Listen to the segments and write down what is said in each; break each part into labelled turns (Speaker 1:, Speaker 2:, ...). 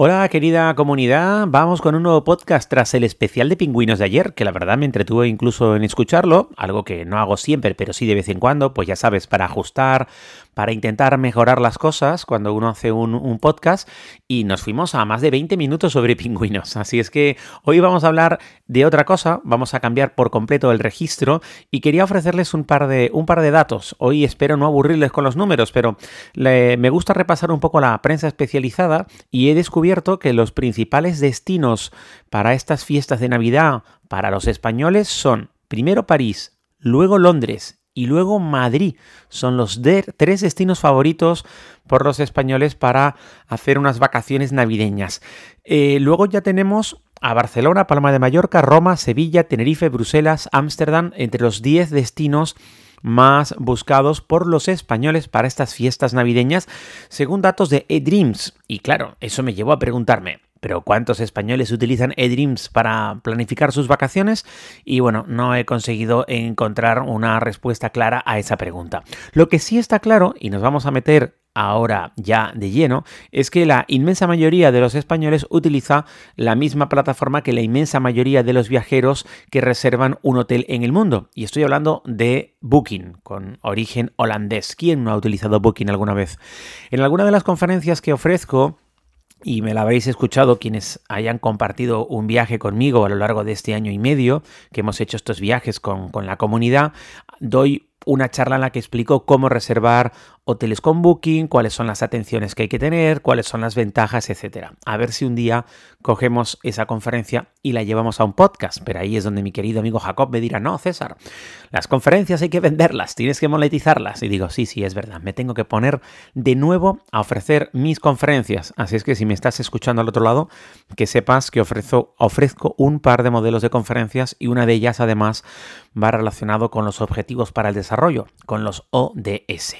Speaker 1: Hola querida comunidad, vamos con un nuevo podcast tras el especial de pingüinos de ayer, que la verdad me entretuvo incluso en escucharlo, algo que no hago siempre, pero sí de vez en cuando, pues ya sabes, para ajustar, para intentar mejorar las cosas cuando uno hace un, podcast y nos fuimos a más de 20 minutos sobre pingüinos. Así es que hoy vamos a hablar de otra cosa, vamos a cambiar por completo el registro y quería ofrecerles un par de, un par de datos. Hoy espero no aburrirles con los números, pero me gusta repasar un poco la prensa especializada y he descubierto que los principales destinos para estas fiestas de Navidad para los españoles son primero París, luego Londres y luego Madrid. Son los tres destinos favoritos por los españoles para hacer unas vacaciones navideñas. Eh, luego ya tenemos a Barcelona, Palma de Mallorca, Roma, Sevilla, Tenerife, Bruselas, Ámsterdam, entre los 10 destinos más buscados por los españoles para estas fiestas navideñas, según datos de eDreams. Y claro, eso me llevó a preguntarme, pero ¿cuántos españoles utilizan eDreams para planificar sus vacaciones? Y bueno, no he conseguido encontrar una respuesta clara a esa pregunta. Lo que sí está claro, y nos vamos a meter ahora ya de lleno, es que la inmensa mayoría de los españoles utiliza la misma plataforma que la inmensa mayoría de los viajeros que reservan un hotel en el mundo. Y estoy hablando de Booking, con origen holandés. ¿Quién no ha utilizado Booking alguna vez? En alguna de las conferencias que ofrezco, y me la habréis escuchado quienes hayan compartido un viaje conmigo a lo largo de este año y medio, que hemos hecho estos viajes con, con la comunidad, doy una charla en la que explico cómo reservar hoteles con Booking, cuáles son las atenciones que hay que tener, cuáles son las ventajas, etcétera. A ver si un día cogemos esa conferencia y la llevamos a un podcast, pero ahí es donde mi querido amigo Jacob me dirá, "No, César, las conferencias hay que venderlas, tienes que monetizarlas." Y digo, "Sí, sí, es verdad, me tengo que poner de nuevo a ofrecer mis conferencias." Así es que si me estás escuchando al otro lado, que sepas que ofrezco, un par de modelos de conferencias y una de ellas además va relacionado con los objetivos para el desarrollo, con los ODS.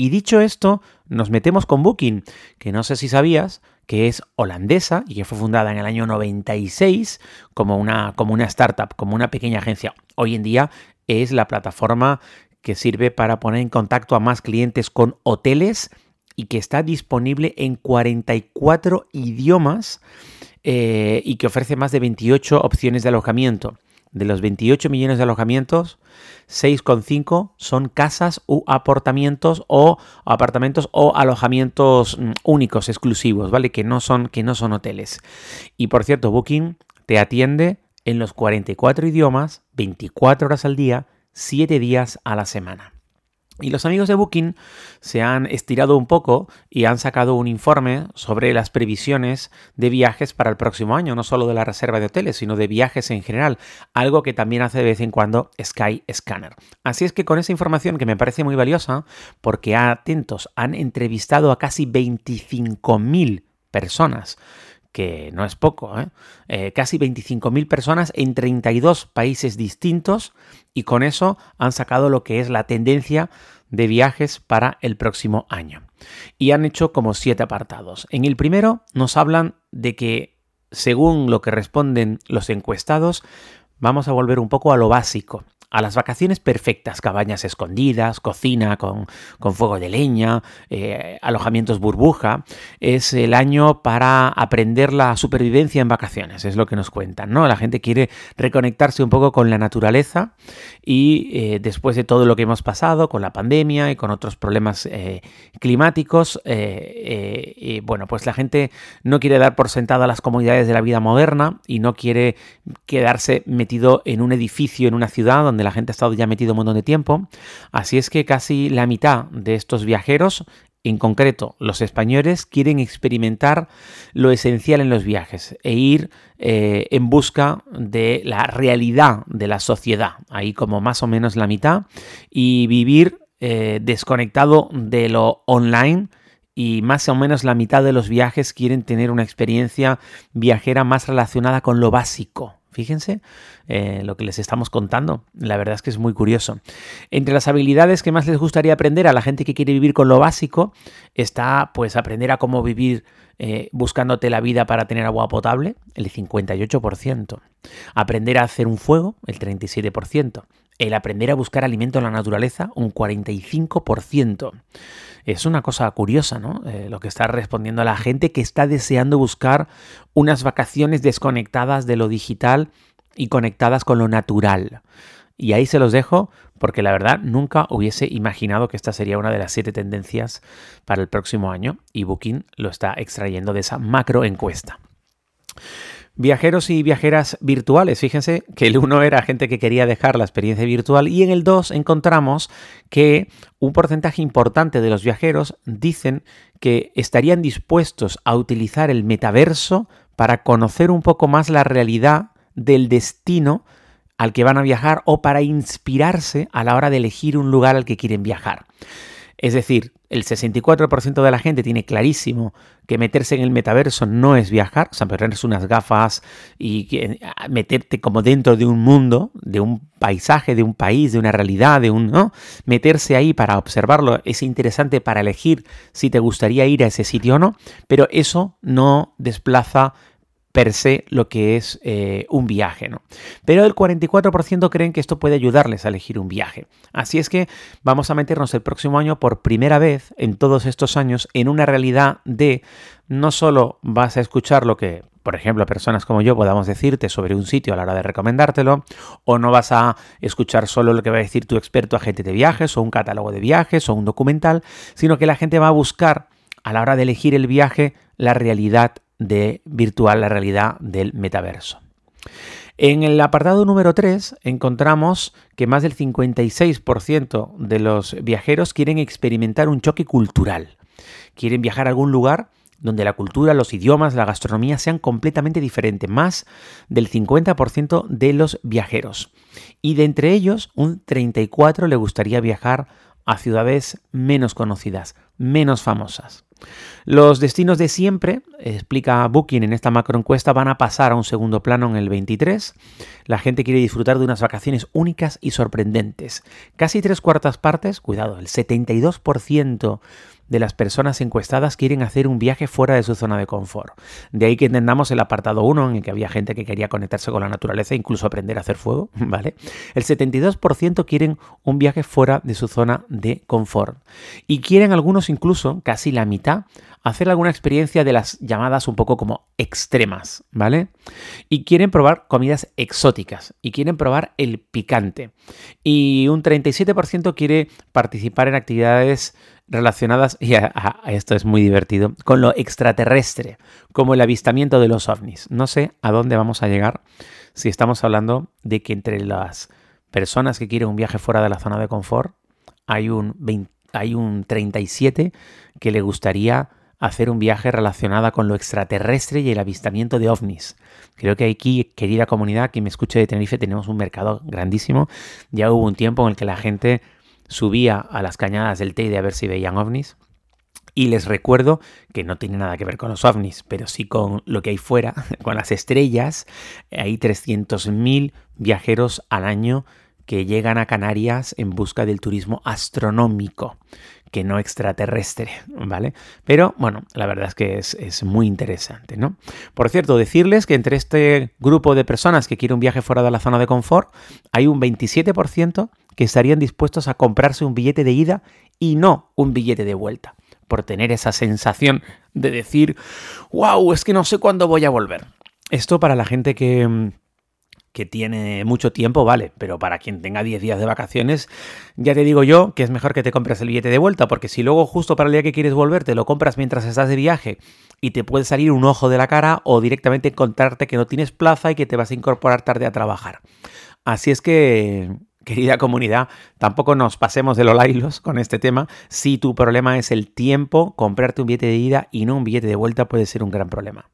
Speaker 1: Y dicho esto, nos metemos con Booking, que no sé si sabías que es holandesa y que fue fundada en el año 96 como una, como una startup, como una pequeña agencia. Hoy en día es la plataforma que sirve para poner en contacto a más clientes con hoteles y que está disponible en 44 idiomas eh, y que ofrece más de 28 opciones de alojamiento. De los 28 millones de alojamientos, 6,5 son casas u apartamentos o apartamentos o alojamientos mm, únicos, exclusivos, ¿vale? Que no son, que no son hoteles. Y por cierto, Booking te atiende en los 44 idiomas, 24 horas al día, 7 días a la semana. Y los amigos de Booking se han estirado un poco y han sacado un informe sobre las previsiones de viajes para el próximo año, no solo de la reserva de hoteles, sino de viajes en general, algo que también hace de vez en cuando Sky Scanner. Así es que con esa información que me parece muy valiosa, porque atentos, han entrevistado a casi 25.000 personas que no es poco, ¿eh? Eh, casi 25.000 personas en 32 países distintos y con eso han sacado lo que es la tendencia de viajes para el próximo año. Y han hecho como siete apartados. En el primero nos hablan de que, según lo que responden los encuestados, vamos a volver un poco a lo básico a las vacaciones perfectas, cabañas escondidas, cocina con, fuego de leña, eh, alojamientos burbuja. Es el año para aprender la supervivencia en vacaciones, es lo que nos cuentan, ¿no? La gente quiere reconectarse un poco con la naturaleza y eh, después de todo lo que hemos pasado con la pandemia y con otros problemas eh, climáticos, bueno, pues la gente no quiere dar por sentado las comodidades de la vida moderna y no quiere quedarse metido en un edificio, en una ciudad donde la gente ha estado ya metido un montón de tiempo. Así es que casi la mitad de estos viajeros en concreto, los españoles quieren experimentar lo esencial en los viajes e ir eh, en busca de la realidad de la sociedad, ahí como más o menos la mitad, y vivir eh, desconectado de lo online. Y más o menos la mitad de los viajes quieren tener una experiencia viajera más relacionada con lo básico, Fíjense eh, lo que les estamos contando. La verdad es que es muy curioso. Entre las habilidades que más les gustaría aprender a la gente que quiere vivir con lo básico está pues aprender a cómo vivir eh, buscándote la vida para tener agua potable, el 58%. Aprender a hacer un fuego, el 37%. El aprender a buscar alimento en la naturaleza, un 45%. Es una cosa curiosa, ¿no? Eh, lo que está respondiendo a la gente que está deseando buscar unas vacaciones desconectadas de lo digital y conectadas con lo natural. Y ahí se los dejo porque la verdad nunca hubiese imaginado que esta sería una de las siete tendencias para el próximo año y Booking lo está extrayendo de esa macro encuesta. Viajeros y viajeras virtuales. Fíjense que el uno era gente que quería dejar la experiencia virtual y en el 2 encontramos que un porcentaje importante de los viajeros dicen que estarían dispuestos a utilizar el metaverso para conocer un poco más la realidad del destino al que van a viajar o para inspirarse a la hora de elegir un lugar al que quieren viajar. Es decir, el 64% de la gente tiene clarísimo que meterse en el metaverso no es viajar, o sea, ponerse unas gafas y meterte como dentro de un mundo, de un paisaje, de un país, de una realidad, de un, ¿no? Meterse ahí para observarlo es interesante para elegir si te gustaría ir a ese sitio o no, pero eso no desplaza per se lo que es eh, un viaje. ¿no? Pero el 44% creen que esto puede ayudarles a elegir un viaje. Así es que vamos a meternos el próximo año por primera vez en todos estos años en una realidad de no solo vas a escuchar lo que por ejemplo, personas como yo podamos decirte sobre un sitio a la hora de recomendártelo, o no vas a escuchar solo lo que va a decir tu experto agente de viajes, o un catálogo de viajes, o un documental, sino que la gente va a buscar a la hora de elegir el viaje la realidad de virtual, la realidad del metaverso. En el apartado número 3 encontramos que más del 56% de los viajeros quieren experimentar un choque cultural. Quieren viajar a algún lugar donde la cultura, los idiomas, la gastronomía sean completamente diferentes. Más del 50% de los viajeros. Y de entre ellos, un 34% le gustaría viajar a ciudades menos conocidas, menos famosas. Los destinos de siempre, explica Booking en esta macroencuesta, van a pasar a un segundo plano en el 23. La gente quiere disfrutar de unas vacaciones únicas y sorprendentes. Casi tres cuartas partes, cuidado, el 72% de las personas encuestadas quieren hacer un viaje fuera de su zona de confort. De ahí que entendamos el apartado 1 en el que había gente que quería conectarse con la naturaleza e incluso aprender a hacer fuego, ¿vale? El 72% quieren un viaje fuera de su zona de confort. Y quieren algunos incluso, casi la mitad, hacer alguna experiencia de las llamadas un poco como extremas, ¿vale? Y quieren probar comidas exóticas y quieren probar el picante. Y un 37% quiere participar en actividades relacionadas, y esto es muy divertido, con lo extraterrestre, como el avistamiento de los ovnis. No sé a dónde vamos a llegar si estamos hablando de que entre las personas que quieren un viaje fuera de la zona de confort, hay un, hay un 37 que le gustaría hacer un viaje relacionado con lo extraterrestre y el avistamiento de ovnis. Creo que aquí, querida comunidad que me escuche de Tenerife, tenemos un mercado grandísimo. Ya hubo un tiempo en el que la gente subía a las cañadas del Teide a ver si veían ovnis. Y les recuerdo que no tiene nada que ver con los ovnis, pero sí con lo que hay fuera, con las estrellas. Hay 300.000 viajeros al año que llegan a Canarias en busca del turismo astronómico que no extraterrestre, ¿vale? Pero bueno, la verdad es que es, muy interesante, ¿no? Por cierto, decirles que entre este grupo de personas que quiere un viaje fuera de la zona de confort, hay un 27% que estarían dispuestos a comprarse un billete de ida y no un billete de vuelta, por tener esa sensación de decir, wow, es que no sé cuándo voy a volver. Esto para la gente que mm, que tiene mucho tiempo, vale, pero para quien tenga 10 días de vacaciones, ya te digo yo que es mejor que te compres el billete de vuelta, porque si luego justo para el día que quieres volver te lo compras mientras estás de viaje y te puede salir un ojo de la cara o directamente encontrarte que no tienes plaza y que te vas a incorporar tarde a trabajar. Así es que, querida comunidad, tampoco nos pasemos de los lailos con este tema. Si tu problema es el tiempo, comprarte un billete de ida y no un billete de vuelta puede ser un gran problema.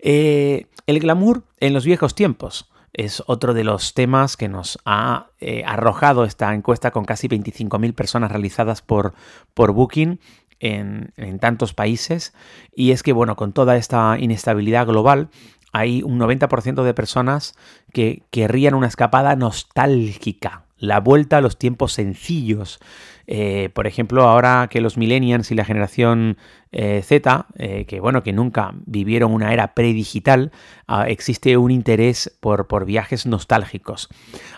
Speaker 1: Eh, el glamour en los viejos tiempos es otro de los temas que nos ha eh, arrojado esta encuesta con casi 25.000 personas realizadas por, por Booking en, en, tantos países. Y es que, bueno, con toda esta inestabilidad global, hay un 90% de personas que querrían una escapada nostálgica, la vuelta a los tiempos sencillos, Eh, por ejemplo, ahora que los millennials y la generación eh, Z, eh, que bueno, que nunca vivieron una era predigital, ah, existe un interés por, por viajes nostálgicos.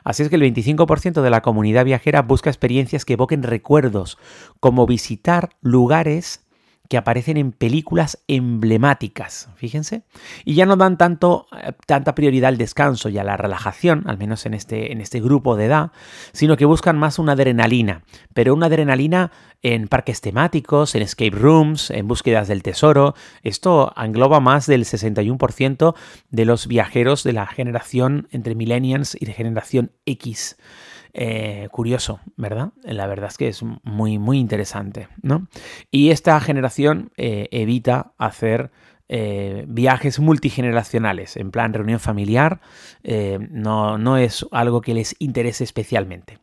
Speaker 1: Así es que el 25% de la comunidad viajera busca experiencias que evoquen recuerdos, como visitar lugares que aparecen en películas emblemáticas, fíjense, y ya no dan tanto, eh, tanta prioridad al descanso y a la relajación, al menos en este, en este grupo de edad, sino que buscan más una adrenalina, pero una adrenalina en parques temáticos, en escape rooms, en búsquedas del tesoro. Esto engloba más del 61% de los viajeros de la generación entre millennials y de generación X. Eh, curioso, ¿verdad? La verdad es que es muy, muy interesante, ¿no? Y esta generación eh, evita hacer eh, viajes multigeneracionales, en plan reunión familiar, no, no es algo que les interese especialmente.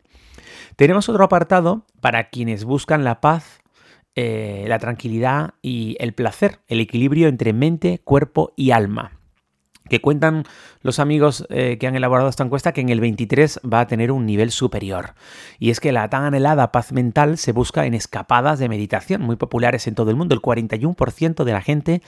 Speaker 1: Tenemos otro apartado para quienes buscan la paz, la tranquilidad y el placer, el equilibrio entre mente, cuerpo y alma que cuentan los amigos eh, que han elaborado esta encuesta que en el 23 va a tener un nivel superior. Y es que la tan anhelada paz mental se busca en escapadas de meditación muy populares en todo el mundo. El 41% de la gente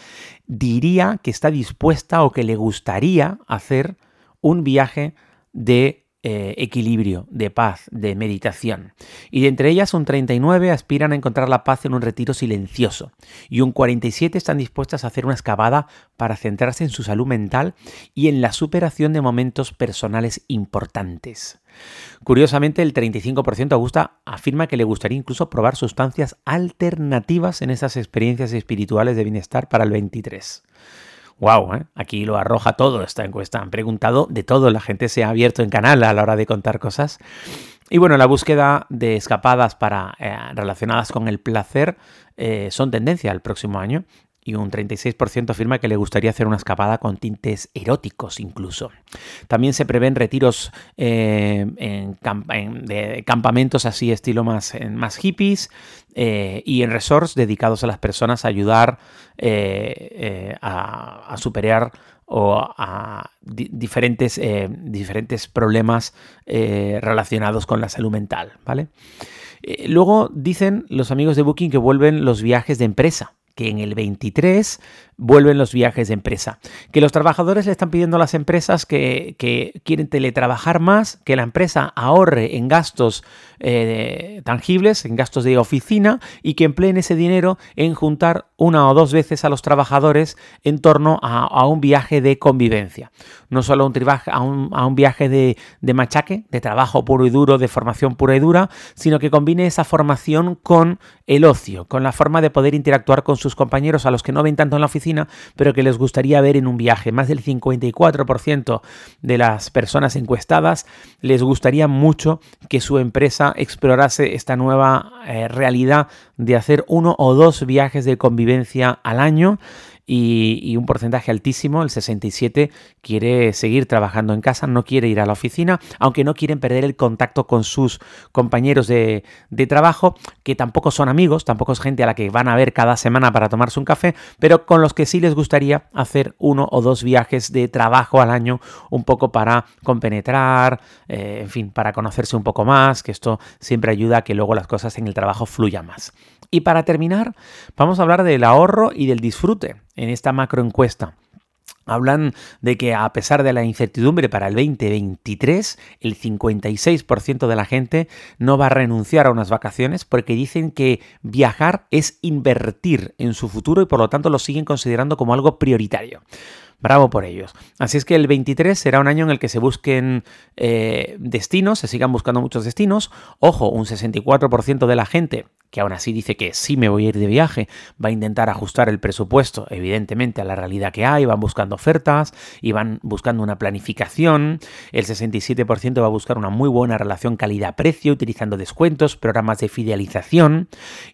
Speaker 1: diría que está dispuesta o que le gustaría hacer un viaje de eh, equilibrio, de paz, de meditación. Y de entre ellas un 39 aspiran a encontrar la paz en un retiro silencioso y un 47 están dispuestas a hacer una excavada para centrarse en su salud mental y en la superación de momentos personales importantes. Curiosamente, el 35% Augusta afirma que le gustaría incluso probar sustancias alternativas en esas experiencias espirituales de bienestar para el 23. Wow, ¿eh? aquí lo arroja todo esta encuesta. Han preguntado de todo, la gente se ha abierto en canal a la hora de contar cosas. Y bueno, la búsqueda de escapadas para, eh, relacionadas con el placer eh, son tendencia el próximo año y un 36% afirma que le gustaría hacer una escapada con tintes eróticos incluso. También se prevén retiros eh, en, de campamentos así estilo más, más hippies eh, y en resorts dedicados a las personas a ayudar eh, a, superar o a diferentes, diferentes problemas relacionados con la salud mental, ¿vale? luego dicen los amigos de Booking que vuelven los viajes de empresa que en el 23 vuelven los viajes de empresa. Que los trabajadores le están pidiendo a las empresas que, quieren teletrabajar más, que la empresa ahorre en gastos eh, tangibles, en gastos de oficina y que empleen ese dinero en juntar una o dos veces a los trabajadores en torno a, un viaje de convivencia. No solo a, un, a un viaje de, de machaque, de trabajo puro y duro, de formación pura y dura, sino que combine esa formación con el ocio, con la forma de poder interactuar con sus compañeros a los que no ven tanto en la oficina pero que les gustaría ver en un viaje. Más del 54% de las personas encuestadas les gustaría mucho que su empresa explorase esta nueva eh, realidad de hacer uno o dos viajes de convivencia al año y, un porcentaje altísimo, el 67, quiere seguir trabajando en casa, no quiere ir a la oficina, aunque no quieren perder el contacto con sus compañeros de, trabajo, que tampoco son amigos, tampoco es gente a la que van a ver cada semana para tomarse un café, pero con los que sí les gustaría hacer uno o dos viajes de trabajo al año, un poco para compenetrar, eh, en fin, para conocerse un poco más, que esto siempre ayuda a que luego las cosas en el trabajo fluyan más. Y para terminar, vamos a hablar del ahorro y del disfrute en esta macroencuesta. Hablan de que a pesar de la incertidumbre para el 2023, el 56% de la gente no va a renunciar a unas vacaciones porque dicen que viajar es invertir en su futuro y por lo tanto lo siguen considerando como algo prioritario. Bravo por ellos. Así es que el 23 será un año en el que se busquen eh, destinos, se sigan buscando muchos destinos. Ojo, un 64% de la gente que aún así dice que sí me voy a ir de viaje, va a intentar ajustar el presupuesto, evidentemente, a la realidad que hay, van buscando ofertas y van buscando una planificación. El 67% va a buscar una muy buena relación calidad-precio, utilizando descuentos, programas de fidelización,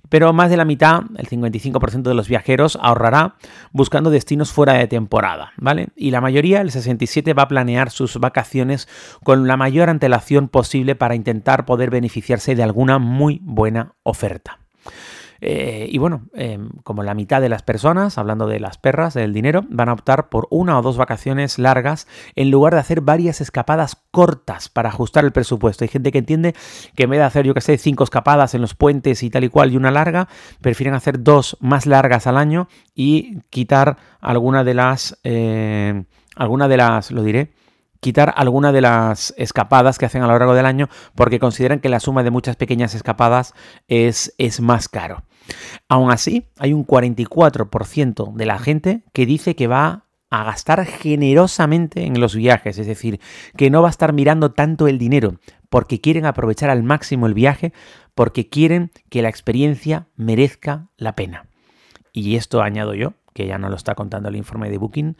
Speaker 1: pero más de la mitad, el 55% de los viajeros, ahorrará buscando destinos fuera de temporada, Y la mayoría, el 67%, va a planear sus vacaciones con la mayor antelación posible para intentar poder beneficiarse de alguna muy buena oferta. Eh, y bueno, em, como la mitad de las personas, hablando de las perras, del dinero, van a optar por una o dos vacaciones largas en lugar de hacer varias escapadas cortas para ajustar el presupuesto. Hay gente que entiende que en vez de hacer, yo que sé, cinco escapadas en los puentes y tal y cual y una larga, prefieren hacer dos más largas al año y quitar alguna de las... Eh, alguna de las, lo diré, quitar alguna de las escapadas que hacen a lo largo del año porque consideran que la suma de muchas pequeñas escapadas es, es más caro. Aún así, hay un 44% de la gente que dice que va a gastar generosamente en los viajes, es decir, que no va a estar mirando tanto el dinero, porque quieren aprovechar al máximo el viaje, porque quieren que la experiencia merezca la pena. Y esto añado yo, que ya no lo está contando el informe de Booking,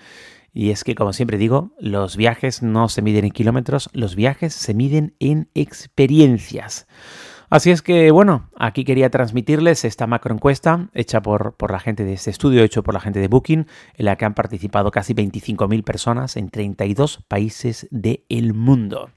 Speaker 1: y es que, como siempre digo, los viajes no se miden en kilómetros, los viajes se miden en experiencias. Así es que, bueno, aquí quería transmitirles esta macroencuesta hecha por, por, la gente de este estudio, hecho por la gente de Booking, en la que han participado casi 25.000 personas en 32 países del mundo.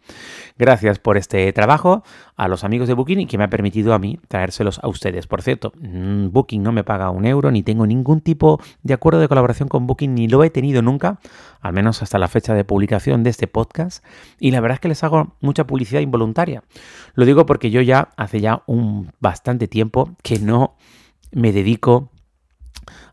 Speaker 1: Gracias por este trabajo a los amigos de Booking y que me ha permitido a mí traérselos a ustedes. Por cierto, mm, Booking no me paga un euro, ni tengo ningún tipo de acuerdo de colaboración con Booking, ni lo he tenido nunca, al menos hasta la fecha de publicación de este podcast. Y la verdad es que les hago mucha publicidad involuntaria. Lo digo porque yo ya hace ya un bastante tiempo que no me dedico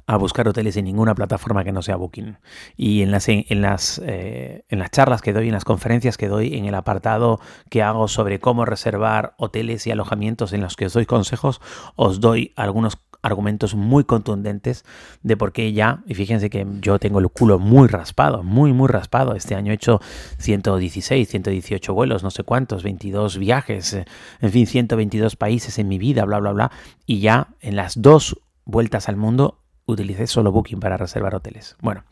Speaker 1: a buscar hoteles en ninguna plataforma que no sea Booking. Y en las, en, las, eh, en las charlas que doy, en las conferencias que doy, en el apartado que hago sobre cómo reservar hoteles y alojamientos en los que os doy consejos, os doy algunos argumentos muy contundentes de por qué ya, y fíjense que yo tengo el culo muy raspado, muy, muy raspado. Este año he hecho 116, 118 vuelos, no sé cuántos, 22 viajes, eh, en fin, 122 países en mi vida, bla, bla, bla. Y ya en las dos vueltas al mundo utilicé solo Booking para reservar hoteles. Bueno,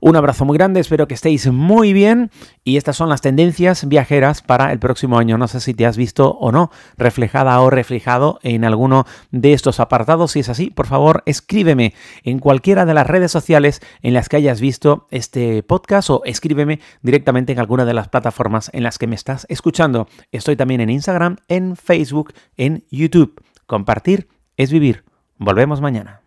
Speaker 1: un abrazo muy grande, espero que estéis muy bien y estas son las tendencias viajeras para el próximo año. No sé si te has visto o no reflejada o reflejado en alguno de estos apartados. Si es así, por favor, escríbeme en cualquiera de las redes sociales en las que hayas visto este podcast o escríbeme directamente en alguna de las plataformas en las que me estás escuchando. Estoy también en Instagram, en Facebook, en YouTube. Compartir es vivir. Volvemos mañana.